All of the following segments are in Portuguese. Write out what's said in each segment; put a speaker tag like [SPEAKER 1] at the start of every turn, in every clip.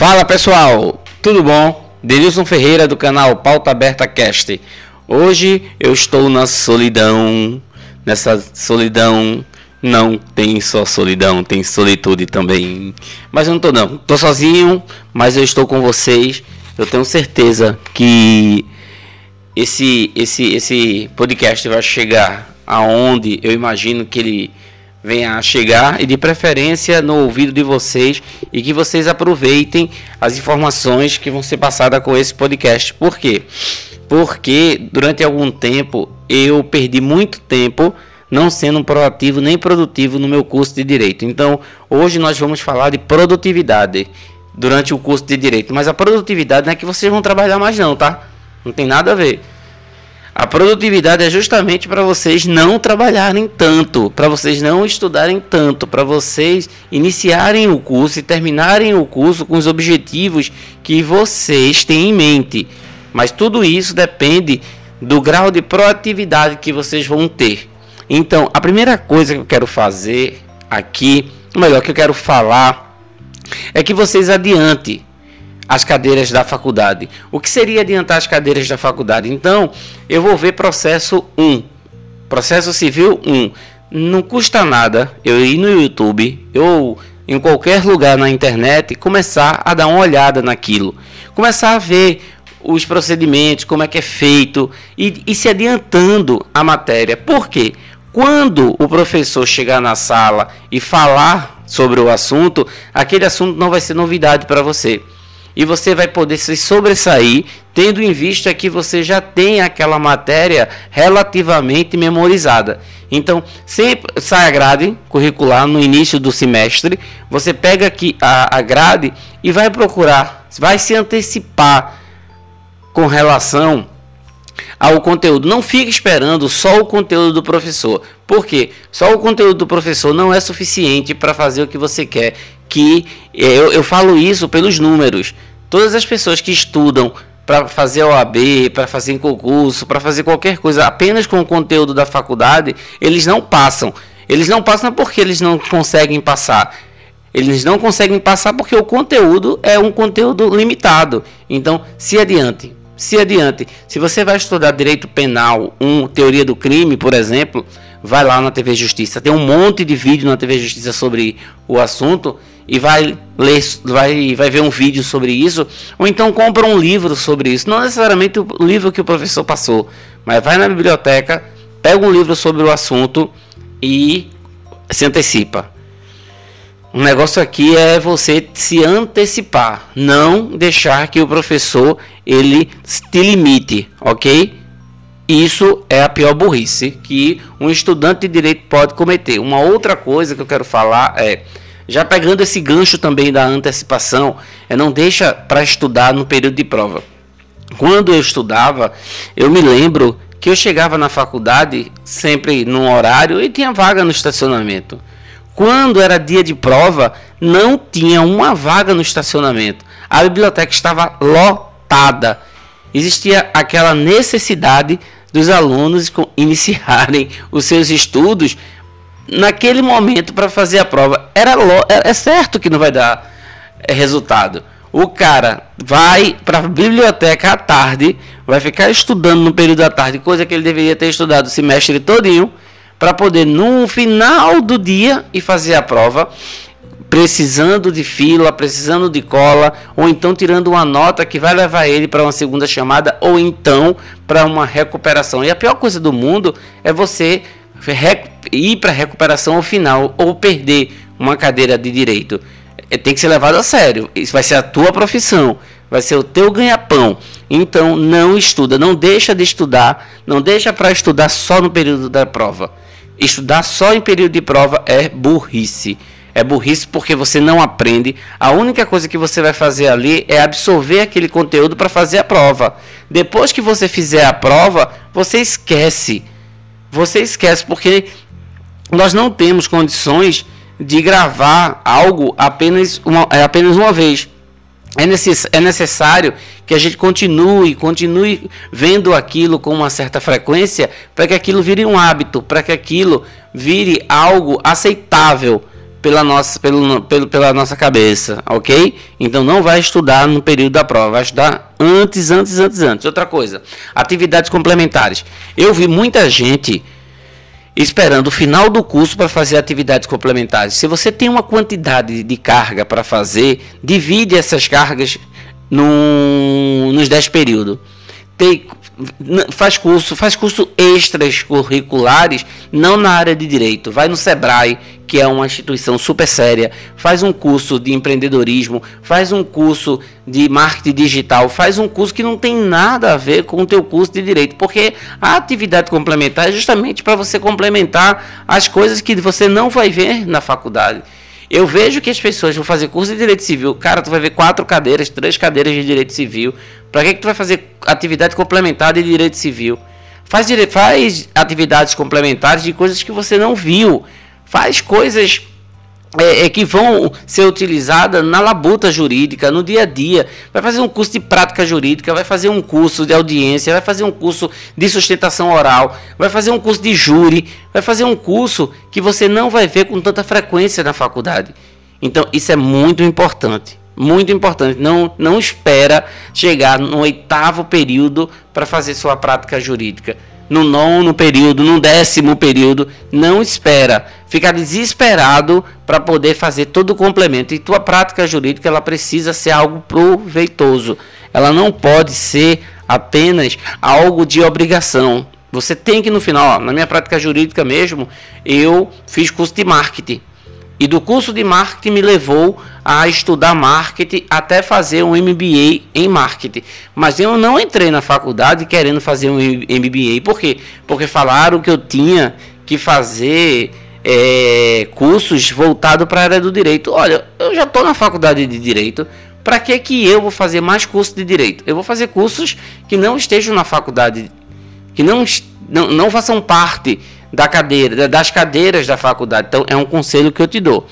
[SPEAKER 1] Fala pessoal, tudo bom? Denilson Ferreira do canal Pauta Aberta Cast. Hoje eu estou na solidão. Nessa solidão não tem só solidão, tem solitude também. Mas eu não tô não, tô sozinho, mas eu estou com vocês. Eu tenho certeza que esse esse esse podcast vai chegar aonde eu imagino que ele venha a chegar e de preferência no ouvido de vocês e que vocês aproveitem as informações que vão ser passadas com esse podcast. Por quê? Porque durante algum tempo eu perdi muito tempo não sendo proativo nem produtivo no meu curso de direito. Então, hoje nós vamos falar de produtividade durante o curso de direito, mas a produtividade não é que vocês vão trabalhar mais não, tá? Não tem nada a ver. A produtividade é justamente para vocês não trabalharem tanto, para vocês não estudarem tanto, para vocês iniciarem o curso e terminarem o curso com os objetivos que vocês têm em mente. Mas tudo isso depende do grau de proatividade que vocês vão ter. Então, a primeira coisa que eu quero fazer aqui, ou melhor, que eu quero falar, é que vocês adiante as cadeiras da faculdade. O que seria adiantar as cadeiras da faculdade? Então, eu vou ver processo 1. Processo civil 1. Não custa nada eu ir no YouTube ou em qualquer lugar na internet começar a dar uma olhada naquilo. Começar a ver os procedimentos, como é que é feito e, e se adiantando a matéria. Por quê? Quando o professor chegar na sala e falar sobre o assunto, aquele assunto não vai ser novidade para você e você vai poder se sobressair, tendo em vista que você já tem aquela matéria relativamente memorizada. Então, sempre sai a grade curricular no início do semestre, você pega aqui a, a grade e vai procurar, vai se antecipar com relação ao conteúdo. Não fique esperando só o conteúdo do professor. Porque só o conteúdo do professor não é suficiente para fazer o que você quer que eu, eu falo isso pelos números. Todas as pessoas que estudam para fazer OAB, para fazer concurso, para fazer qualquer coisa apenas com o conteúdo da faculdade, eles não passam. Eles não passam porque eles não conseguem passar. Eles não conseguem passar porque o conteúdo é um conteúdo limitado. Então, se adiante, se adiante. Se você vai estudar direito penal, um teoria do crime, por exemplo, vai lá na TV Justiça. Tem um monte de vídeo na TV Justiça sobre o assunto e vai ler, vai, vai ver um vídeo sobre isso, ou então compra um livro sobre isso. Não necessariamente o livro que o professor passou, mas vai na biblioteca, pega um livro sobre o assunto e se antecipa. O negócio aqui é você se antecipar, não deixar que o professor ele te limite, ok? Isso é a pior burrice que um estudante de direito pode cometer. Uma outra coisa que eu quero falar é já pegando esse gancho também da antecipação, é não deixa para estudar no período de prova. Quando eu estudava, eu me lembro que eu chegava na faculdade sempre num horário e tinha vaga no estacionamento. Quando era dia de prova, não tinha uma vaga no estacionamento. A biblioteca estava lotada. Existia aquela necessidade dos alunos iniciarem os seus estudos naquele momento para fazer a prova. Era é, é certo que não vai dar é, resultado. O cara vai para a biblioteca à tarde, vai ficar estudando no período da tarde, coisa que ele deveria ter estudado o semestre todinho, para poder no final do dia e fazer a prova, precisando de fila, precisando de cola, ou então tirando uma nota que vai levar ele para uma segunda chamada, ou então para uma recuperação. E a pior coisa do mundo é você ir para recuperação final ou perder uma cadeira de direito. É, tem que ser levado a sério. Isso vai ser a tua profissão, vai ser o teu ganha-pão. Então não estuda, não deixa de estudar, não deixa para estudar só no período da prova. Estudar só em período de prova é burrice. É burrice porque você não aprende. A única coisa que você vai fazer ali é absorver aquele conteúdo para fazer a prova. Depois que você fizer a prova, você esquece você esquece, porque nós não temos condições de gravar algo apenas uma, é apenas uma vez. É, necess, é necessário que a gente continue, continue vendo aquilo com uma certa frequência para que aquilo vire um hábito, para que aquilo vire algo aceitável pela nossa, pelo, pelo, pela nossa cabeça, ok? Então não vai estudar no período da prova, vai estudar antes, antes, antes, antes. Outra coisa, atividades complementares. Eu vi muita gente esperando o final do curso para fazer atividades complementares. Se você tem uma quantidade de carga para fazer, divide essas cargas no, nos 10 períodos. Tem, faz curso, faz curso extras curriculares, não na área de direito. Vai no Sebrae, que é uma instituição super séria, faz um curso de empreendedorismo, faz um curso de marketing digital, faz um curso que não tem nada a ver com o teu curso de direito, porque a atividade complementar é justamente para você complementar as coisas que você não vai ver na faculdade. Eu vejo que as pessoas vão fazer curso de direito civil. Cara, tu vai ver quatro cadeiras, três cadeiras de direito civil. Para que, que tu vai fazer atividade complementar de direito civil? Faz, faz atividades complementares de coisas que você não viu. Faz coisas é, é, que vão ser utilizadas na labuta jurídica, no dia a dia. Vai fazer um curso de prática jurídica, vai fazer um curso de audiência, vai fazer um curso de sustentação oral, vai fazer um curso de júri, vai fazer um curso que você não vai ver com tanta frequência na faculdade. Então, isso é muito importante. Muito importante. Não, não espera chegar no oitavo período para fazer sua prática jurídica no nono período, no décimo período, não espera, fica desesperado para poder fazer todo o complemento. E tua prática jurídica ela precisa ser algo proveitoso. Ela não pode ser apenas algo de obrigação. Você tem que no final, ó, na minha prática jurídica mesmo, eu fiz curso de marketing. E do curso de marketing me levou a estudar marketing até fazer um MBA em marketing. Mas eu não entrei na faculdade querendo fazer um MBA. Por quê? Porque falaram que eu tinha que fazer é, cursos voltados para a área do direito. Olha, eu já estou na faculdade de direito. Para que, que eu vou fazer mais cursos de direito? Eu vou fazer cursos que não estejam na faculdade, que não, não, não façam parte da cadeira, das cadeiras da faculdade. Então, é um conselho que eu te dou.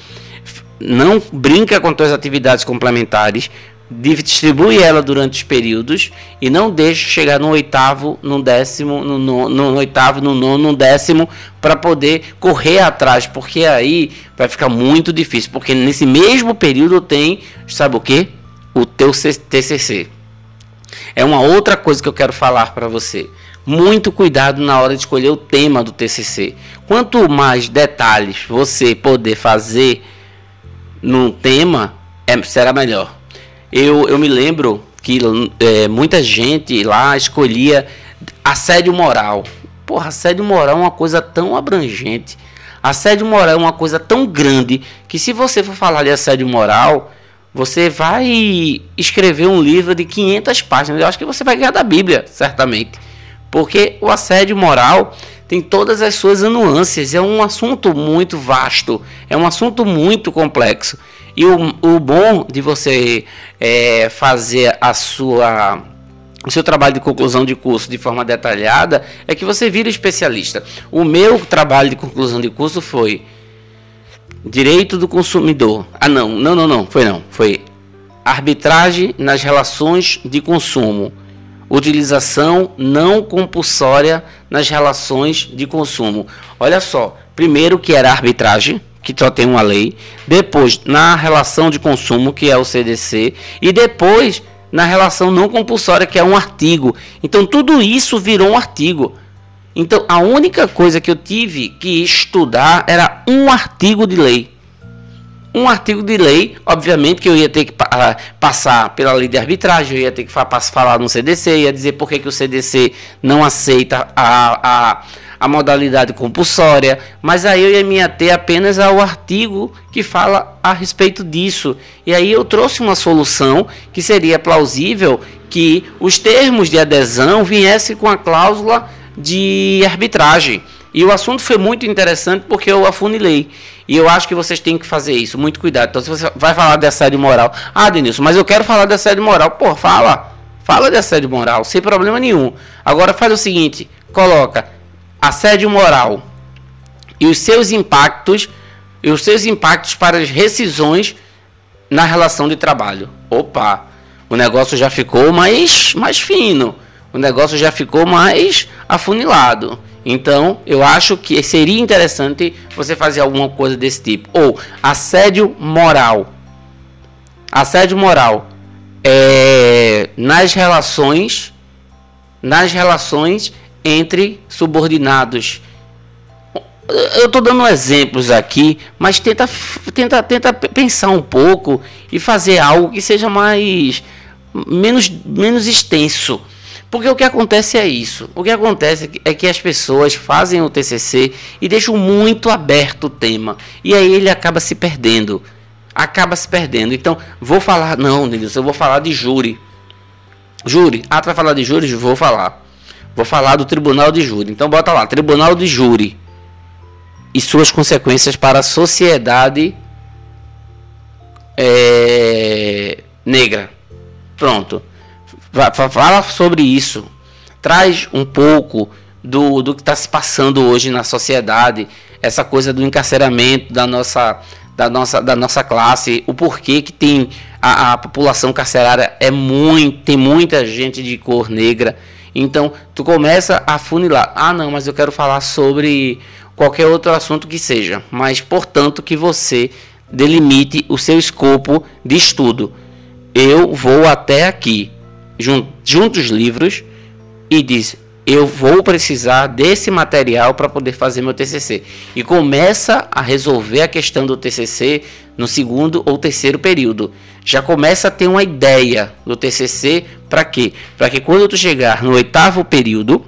[SPEAKER 1] Não brinca com suas atividades complementares, distribui ela durante os períodos e não deixe chegar no oitavo, no décimo, no, no, no oitavo, no nono, no décimo, para poder correr atrás, porque aí vai ficar muito difícil, porque nesse mesmo período tem, sabe o que? O teu TCC. É uma outra coisa que eu quero falar para você muito cuidado na hora de escolher o tema do TCC. Quanto mais detalhes você poder fazer num tema, é, será melhor. Eu, eu me lembro que é, muita gente lá escolhia assédio moral. Porra, assédio moral é uma coisa tão abrangente. Assédio moral é uma coisa tão grande que se você for falar de assédio moral, você vai escrever um livro de 500 páginas. Eu acho que você vai ganhar da Bíblia, certamente. Porque o assédio moral tem todas as suas nuances, é um assunto muito vasto, é um assunto muito complexo. E o, o bom de você é, fazer a sua o seu trabalho de conclusão de curso de forma detalhada é que você vira especialista. O meu trabalho de conclusão de curso foi direito do consumidor. Ah, não, não, não, não, foi não, foi arbitragem nas relações de consumo utilização não compulsória nas relações de consumo. Olha só, primeiro que era arbitragem, que só tem uma lei, depois na relação de consumo, que é o CDC, e depois na relação não compulsória, que é um artigo. Então tudo isso virou um artigo. Então a única coisa que eu tive que estudar era um artigo de lei um artigo de lei, obviamente que eu ia ter que uh, passar pela lei de arbitragem, eu ia ter que fa falar no CDC, ia dizer por que, que o CDC não aceita a, a, a modalidade compulsória, mas aí eu ia me ater apenas ao artigo que fala a respeito disso. E aí eu trouxe uma solução que seria plausível que os termos de adesão viessem com a cláusula de arbitragem. E o assunto foi muito interessante porque eu afunilei. E eu acho que vocês têm que fazer isso, muito cuidado. Então, se você vai falar de assédio moral, ah, Denilson, mas eu quero falar de assédio moral. Pô, fala. Fala de assédio moral, sem problema nenhum. Agora faz o seguinte: coloca assédio moral e os seus impactos, e os seus impactos para as rescisões na relação de trabalho. Opa, o negócio já ficou mais, mais fino, o negócio já ficou mais afunilado. Então, eu acho que seria interessante você fazer alguma coisa desse tipo. Ou assédio moral. Assédio moral é nas relações nas relações entre subordinados. Eu estou dando exemplos aqui, mas tenta, tenta, tenta pensar um pouco e fazer algo que seja mais menos, menos extenso. Porque o que acontece é isso. O que acontece é que as pessoas fazem o TCC e deixam muito aberto o tema. E aí ele acaba se perdendo. Acaba se perdendo. Então, vou falar. Não, Denilson, eu vou falar de júri. Júri. Ah, tu falar de júri? Vou falar. Vou falar do tribunal de júri. Então, bota lá: Tribunal de Júri. E suas consequências para a sociedade é, negra. Pronto fala sobre isso, traz um pouco do, do que está se passando hoje na sociedade, essa coisa do encarceramento da nossa, da nossa, da nossa classe, o porquê que tem a, a população carcerária é muito, tem muita gente de cor negra. Então, tu começa a funilar. Ah, não, mas eu quero falar sobre qualquer outro assunto que seja. Mas, portanto, que você delimite o seu escopo de estudo. Eu vou até aqui junta os livros e diz: Eu vou precisar desse material para poder fazer meu TCC. E começa a resolver a questão do TCC no segundo ou terceiro período. Já começa a ter uma ideia do TCC para quê? Para que quando tu chegar no oitavo período,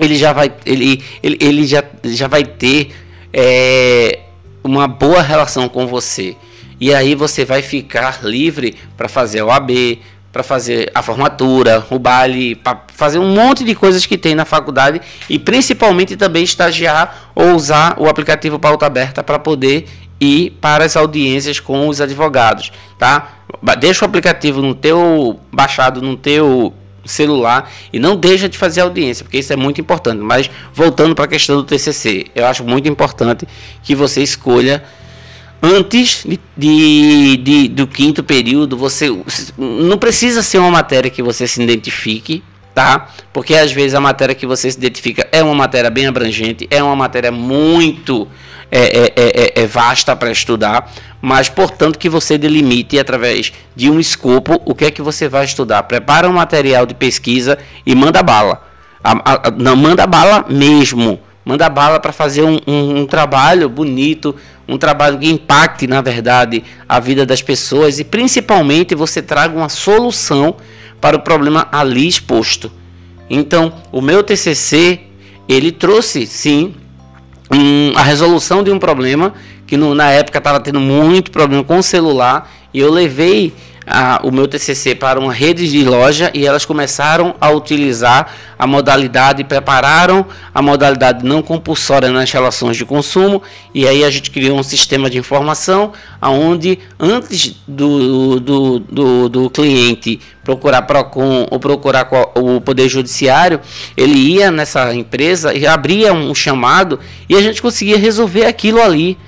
[SPEAKER 1] ele já vai, ele, ele, ele já, já vai ter é, uma boa relação com você. E aí você vai ficar livre para fazer o AB, para fazer a formatura, o baile, para fazer um monte de coisas que tem na faculdade e principalmente também estagiar ou usar o aplicativo Pauta Aberta para poder ir para as audiências com os advogados, tá? Deixa o aplicativo no teu baixado no teu celular e não deixa de fazer audiência, porque isso é muito importante. Mas voltando para a questão do TCC, eu acho muito importante que você escolha antes de, de, de, do quinto período, você não precisa ser uma matéria que você se identifique, tá? Porque às vezes a matéria que você se identifica é uma matéria bem abrangente, é uma matéria muito é, é, é, é, é vasta para estudar, mas portanto que você delimite através de um escopo o que é que você vai estudar. Prepara um material de pesquisa e manda bala. A, a, não manda bala mesmo. Manda bala para fazer um, um, um trabalho bonito, um trabalho que impacte, na verdade, a vida das pessoas e principalmente você traga uma solução para o problema ali exposto. Então, o meu TCC, ele trouxe, sim, um, a resolução de um problema que no, na época estava tendo muito problema com o celular e eu levei a, o meu TCC para uma rede de loja e elas começaram a utilizar a modalidade, prepararam a modalidade não compulsória nas relações de consumo e aí a gente criou um sistema de informação onde antes do, do, do, do cliente procurar PROCON ou procurar o Poder Judiciário, ele ia nessa empresa e abria um chamado e a gente conseguia resolver aquilo ali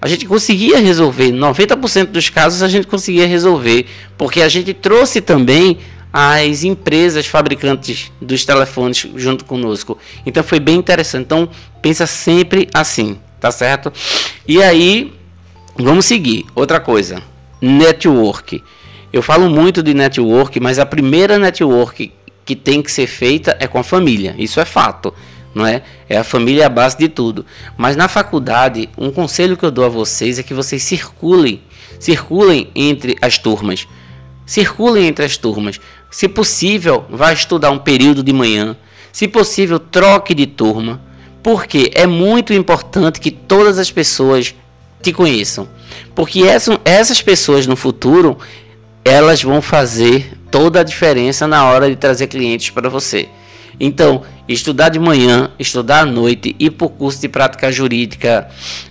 [SPEAKER 1] a gente conseguia resolver, 90% dos casos a gente conseguia resolver, porque a gente trouxe também as empresas fabricantes dos telefones junto conosco. Então foi bem interessante. Então pensa sempre assim, tá certo? E aí vamos seguir. Outra coisa, network. Eu falo muito de network, mas a primeira network que tem que ser feita é com a família. Isso é fato não é? É a família a base de tudo. Mas na faculdade, um conselho que eu dou a vocês é que vocês circulem, circulem entre as turmas. Circulem entre as turmas. Se possível, vá estudar um período de manhã. Se possível, troque de turma. Porque é muito importante que todas as pessoas te conheçam. Porque essas pessoas no futuro, elas vão fazer toda a diferença na hora de trazer clientes para você. Então, estudar de manhã, estudar à noite, ir para o curso de prática jurídica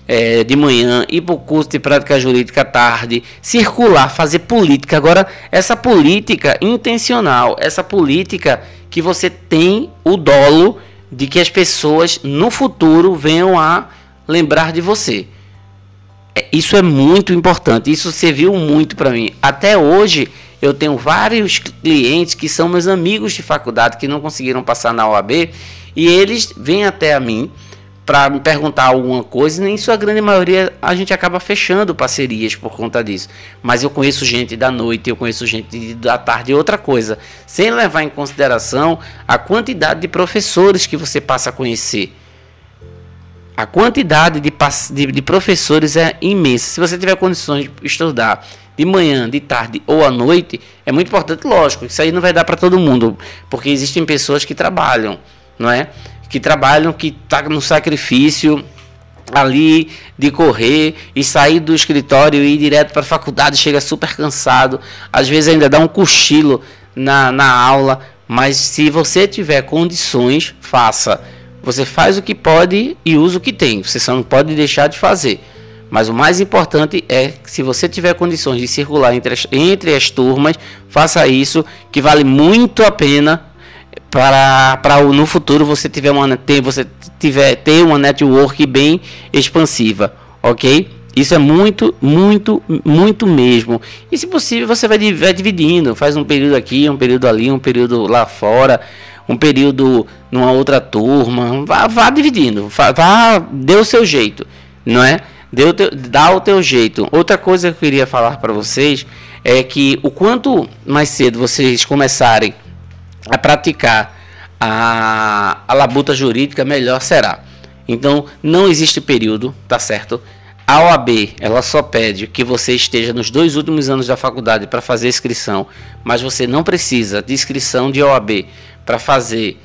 [SPEAKER 1] é, de manhã, ir para o curso de prática jurídica à tarde, circular, fazer política. Agora, essa política intencional, essa política que você tem o dolo de que as pessoas no futuro venham a lembrar de você. É, isso é muito importante, isso serviu muito para mim. Até hoje eu tenho vários clientes que são meus amigos de faculdade que não conseguiram passar na OAB E eles vêm até a mim para me perguntar alguma coisa, e nem sua grande maioria a gente acaba fechando parcerias por conta disso. Mas eu conheço gente da noite, eu conheço gente da tarde, outra coisa, sem levar em consideração a quantidade de professores que você passa a conhecer. A quantidade de, de, de professores é imensa. Se você tiver condições de estudar de manhã, de tarde ou à noite, é muito importante, lógico, isso aí não vai dar para todo mundo, porque existem pessoas que trabalham, não é? que trabalham, que tá no sacrifício ali de correr e sair do escritório e ir direto para a faculdade, chega super cansado, às vezes ainda dá um cochilo na, na aula, mas se você tiver condições, faça. Você faz o que pode e usa o que tem, você só não pode deixar de fazer. Mas o mais importante é que se você tiver condições de circular entre as, entre as turmas, faça isso, que vale muito a pena para, para no futuro você tiver uma ter, você tiver ter uma network bem expansiva, ok? Isso é muito, muito, muito mesmo. E se possível você vai, vai dividindo, faz um período aqui, um período ali, um período lá fora, um período numa outra turma, vá, vá dividindo, vá, vá dê o seu jeito, não é? Dê o teu, dá o teu jeito. Outra coisa que eu queria falar para vocês é que o quanto mais cedo vocês começarem a praticar a, a labuta jurídica, melhor será. Então, não existe período, tá certo? A OAB, ela só pede que você esteja nos dois últimos anos da faculdade para fazer inscrição, mas você não precisa de inscrição de OAB para fazer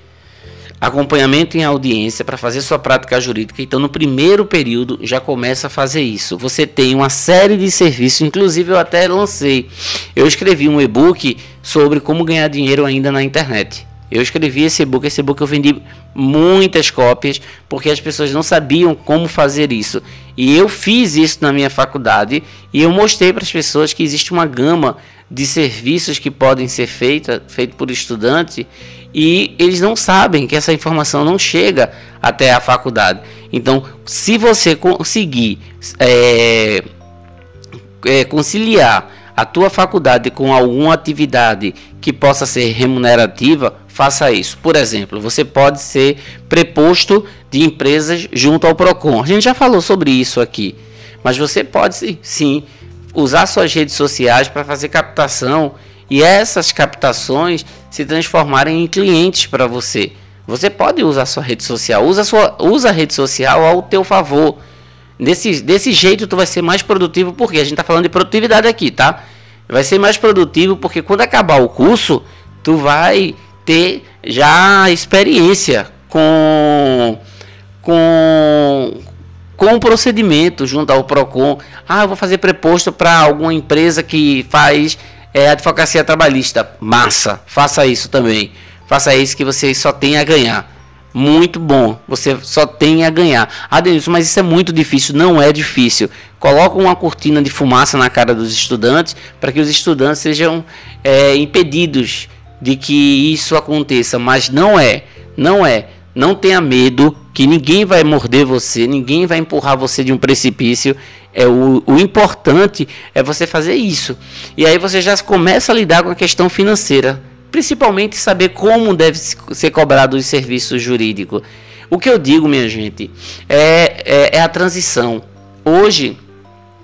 [SPEAKER 1] acompanhamento em audiência, para fazer sua prática jurídica. Então, no primeiro período, já começa a fazer isso. Você tem uma série de serviços, inclusive eu até lancei. Eu escrevi um e-book sobre como ganhar dinheiro ainda na internet. Eu escrevi esse e-book, esse e-book eu vendi muitas cópias, porque as pessoas não sabiam como fazer isso. E eu fiz isso na minha faculdade e eu mostrei para as pessoas que existe uma gama de serviços que podem ser feitos feito por estudante e eles não sabem que essa informação não chega até a faculdade. Então, se você conseguir é, é, conciliar a tua faculdade com alguma atividade que possa ser remunerativa, faça isso. Por exemplo, você pode ser preposto de empresas junto ao Procon. A gente já falou sobre isso aqui, mas você pode sim usar suas redes sociais para fazer captação e essas captações se transformarem em clientes para você. Você pode usar sua rede social, usa, sua, usa a rede social ao teu favor. Desse, desse jeito tu vai ser mais produtivo, porque a gente está falando de produtividade aqui, tá? Vai ser mais produtivo porque quando acabar o curso, tu vai ter já experiência com com com o procedimento junto ao Procon. Ah, eu vou fazer preposto para alguma empresa que faz é, advocacia trabalhista. Massa, faça isso também. Faça isso que você só tem a ganhar. Muito bom, você só tem a ganhar. Ah, Denilson, mas isso é muito difícil. Não é difícil. Coloca uma cortina de fumaça na cara dos estudantes para que os estudantes sejam é, impedidos de que isso aconteça, mas não é, não é. Não tenha medo que ninguém vai morder você, ninguém vai empurrar você de um precipício. É o, o importante é você fazer isso. E aí você já começa a lidar com a questão financeira, principalmente saber como deve ser cobrado o serviço jurídico. O que eu digo, minha gente, é, é, é a transição. Hoje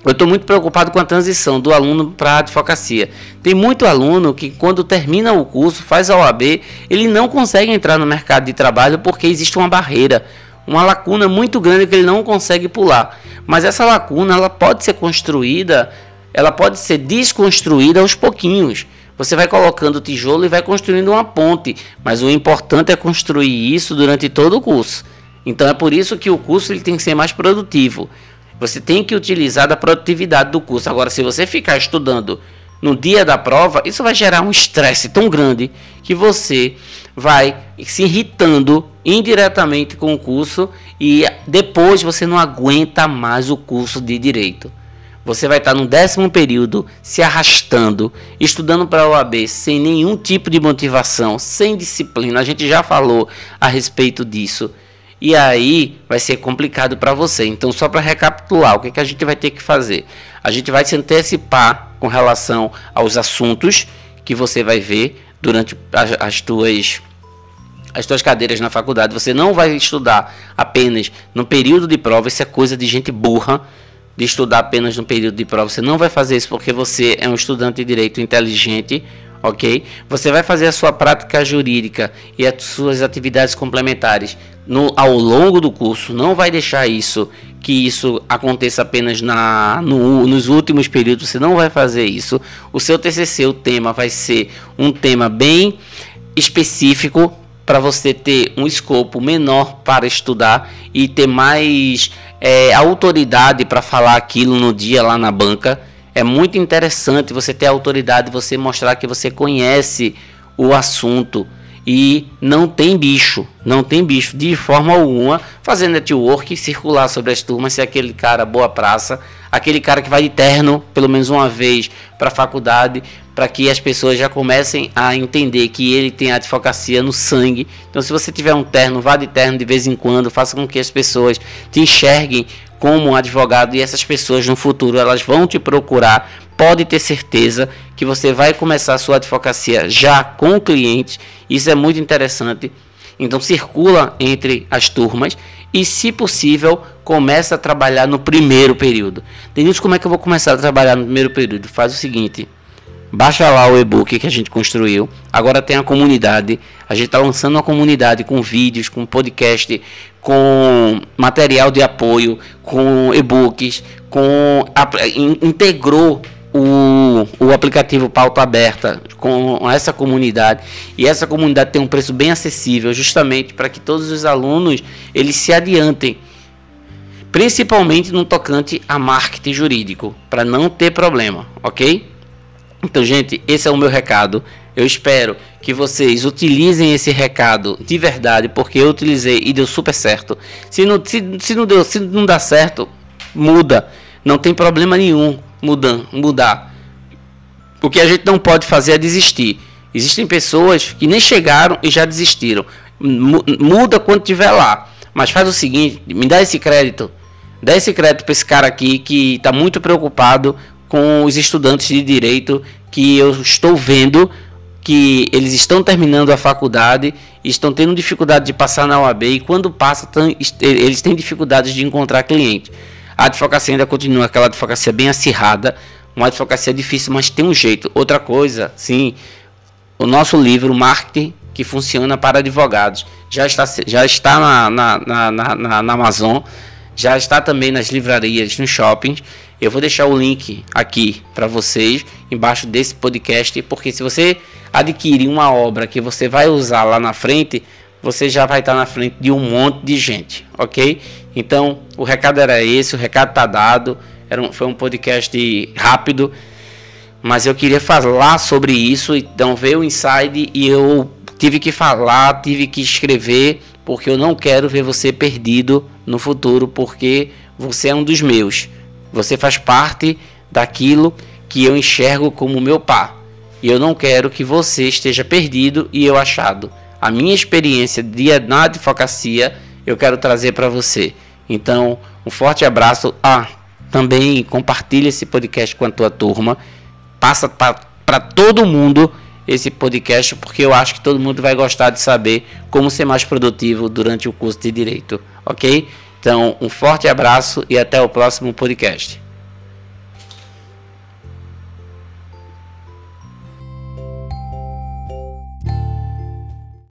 [SPEAKER 1] eu estou muito preocupado com a transição do aluno para a advocacia. Tem muito aluno que, quando termina o curso, faz a OAB, ele não consegue entrar no mercado de trabalho porque existe uma barreira, uma lacuna muito grande que ele não consegue pular. Mas essa lacuna ela pode ser construída, ela pode ser desconstruída aos pouquinhos. Você vai colocando tijolo e vai construindo uma ponte, mas o importante é construir isso durante todo o curso. Então é por isso que o curso ele tem que ser mais produtivo. Você tem que utilizar da produtividade do curso. Agora, se você ficar estudando no dia da prova, isso vai gerar um estresse tão grande que você vai se irritando indiretamente com o curso e depois você não aguenta mais o curso de direito. Você vai estar no décimo período se arrastando, estudando para a OAB sem nenhum tipo de motivação, sem disciplina. A gente já falou a respeito disso e aí vai ser complicado para você. Então, só para recapitular, o que, que a gente vai ter que fazer? A gente vai se antecipar com relação aos assuntos que você vai ver durante as, as tuas as suas cadeiras na faculdade. Você não vai estudar apenas no período de prova, isso é coisa de gente burra de estudar apenas no período de prova. Você não vai fazer isso porque você é um estudante de direito inteligente, ok? Você vai fazer a sua prática jurídica e as suas atividades complementares no, ao longo do curso. Não vai deixar isso que isso aconteça apenas na, no, nos últimos períodos. Você não vai fazer isso. O seu TCC, o tema vai ser um tema bem específico para você ter um escopo menor para estudar e ter mais é, autoridade para falar aquilo no dia lá na banca. É muito interessante você ter autoridade, você mostrar que você conhece o assunto e não tem bicho, não tem bicho de forma alguma fazer network, circular sobre as turmas, ser aquele cara boa praça, aquele cara que vai de terno pelo menos uma vez para a faculdade, para que as pessoas já comecem a entender que ele tem a advocacia no sangue. Então, se você tiver um terno, vá de terno de vez em quando, faça com que as pessoas te enxerguem como um advogado e essas pessoas no futuro elas vão te procurar. Pode ter certeza que você vai começar a sua advocacia já com clientes. Isso é muito interessante. Então circula entre as turmas e, se possível, começa a trabalhar no primeiro período. Denilson, como é que eu vou começar a trabalhar no primeiro período? Faz o seguinte: Baixa lá o e-book que a gente construiu. Agora tem a comunidade. A gente está lançando uma comunidade com vídeos, com podcast, com material de apoio, com e-books, com integrou o, o aplicativo Pauta Aberta com essa comunidade e essa comunidade tem um preço bem acessível justamente para que todos os alunos eles se adiantem principalmente no tocante a marketing jurídico para não ter problema ok então, gente, esse é o meu recado. Eu espero que vocês utilizem esse recado de verdade, porque eu utilizei e deu super certo. Se não, se, se não deu, se não dá certo, muda. Não tem problema nenhum mudar, mudar. O que a gente não pode fazer é desistir. Existem pessoas que nem chegaram e já desistiram. Muda quando estiver lá. Mas faz o seguinte, me dá esse crédito. Dá esse crédito para esse cara aqui que está muito preocupado com os estudantes de direito que eu estou vendo que eles estão terminando a faculdade estão tendo dificuldade de passar na OAB e quando passa eles têm dificuldades de encontrar cliente. A advocacia ainda continua aquela advocacia bem acirrada, uma advocacia difícil, mas tem um jeito. Outra coisa, sim, o nosso livro Marketing que funciona para advogados já está, já está na, na, na, na, na Amazon, já está também nas livrarias, nos shoppings eu vou deixar o link aqui para vocês embaixo desse podcast, porque se você adquirir uma obra que você vai usar lá na frente, você já vai estar na frente de um monte de gente, ok? Então o recado era esse, o recado está dado. Era um, foi um podcast rápido, mas eu queria falar sobre isso. Então veio o inside e eu tive que falar, tive que escrever, porque eu não quero ver você perdido no futuro, porque você é um dos meus. Você faz parte daquilo que eu enxergo como meu pai. E eu não quero que você esteja perdido e eu achado. A minha experiência de, na advocacia eu quero trazer para você. Então, um forte abraço. Ah, também compartilhe esse podcast com a tua turma. Passa para todo mundo esse podcast, porque eu acho que todo mundo vai gostar de saber como ser mais produtivo durante o curso de Direito, ok? Então, um forte abraço e até o próximo podcast.